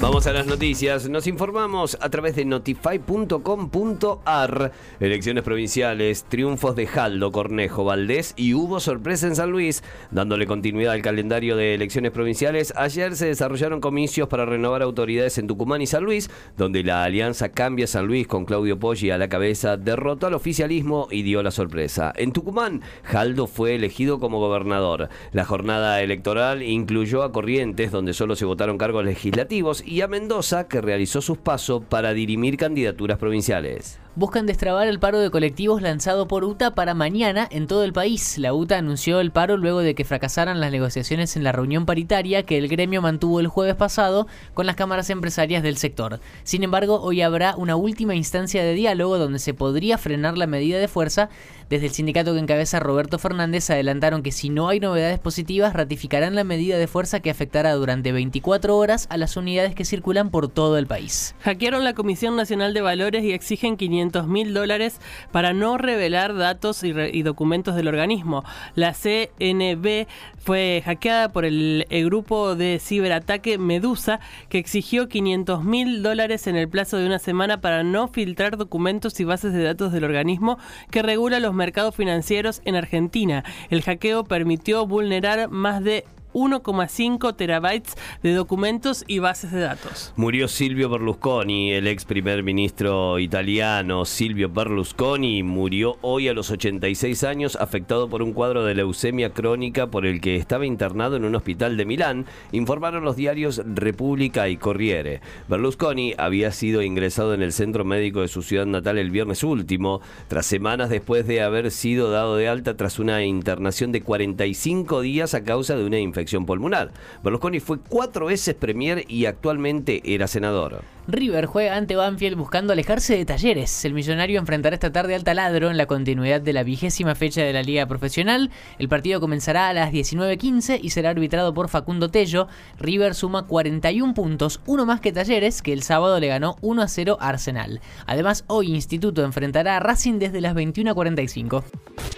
Vamos a las noticias. Nos informamos a través de notify.com.ar. Elecciones provinciales, triunfos de Jaldo, Cornejo, Valdés y hubo sorpresa en San Luis. Dándole continuidad al calendario de elecciones provinciales, ayer se desarrollaron comicios para renovar autoridades en Tucumán y San Luis, donde la alianza Cambia San Luis con Claudio Poggi a la cabeza derrotó al oficialismo y dio la sorpresa. En Tucumán, Jaldo fue elegido como gobernador. La jornada electoral incluyó a Corrientes, donde solo se votaron cargos legislativos, y a Mendoza, que realizó sus pasos para dirimir candidaturas provinciales buscan destrabar el paro de colectivos lanzado por UTA para mañana en todo el país. La UTA anunció el paro luego de que fracasaran las negociaciones en la reunión paritaria que el gremio mantuvo el jueves pasado con las cámaras empresarias del sector. Sin embargo, hoy habrá una última instancia de diálogo donde se podría frenar la medida de fuerza. Desde el sindicato que encabeza Roberto Fernández adelantaron que si no hay novedades positivas ratificarán la medida de fuerza que afectará durante 24 horas a las unidades que circulan por todo el país. Hackearon la Comisión Nacional de Valores y exigen 500 mil dólares para no revelar datos y, documentos del organismo. La CNB fue hackeada por el, grupo de ciberataque Medusa, que exigió 500 mil dólares en el plazo de una semana para no filtrar documentos y bases de datos del organismo que regula los mercados financieros en Argentina. El hackeo permitió vulnerar más de 1,5 terabytes de documentos y bases de datos. Murió Silvio Berlusconi, el ex primer ministro italiano. Silvio Berlusconi murió hoy a los 86 años afectado por un cuadro de leucemia crónica por el que estaba internado en un hospital de Milán, informaron los diarios República y Corriere. Berlusconi había sido ingresado en el centro médico de su ciudad natal el viernes último, tras semanas después de haber sido dado de alta tras una internación de 45 días a causa de una infección infección pulmonar. Berlusconi fue cuatro veces premier y actualmente era senador. River juega ante Banfield buscando alejarse de Talleres. El millonario enfrentará esta tarde al taladro en la continuidad de la vigésima fecha de la Liga Profesional. El partido comenzará a las 19.15 y será arbitrado por Facundo Tello. River suma 41 puntos, uno más que Talleres, que el sábado le ganó 1 a 0 a Arsenal. Además, hoy Instituto enfrentará a Racing desde las 21.45.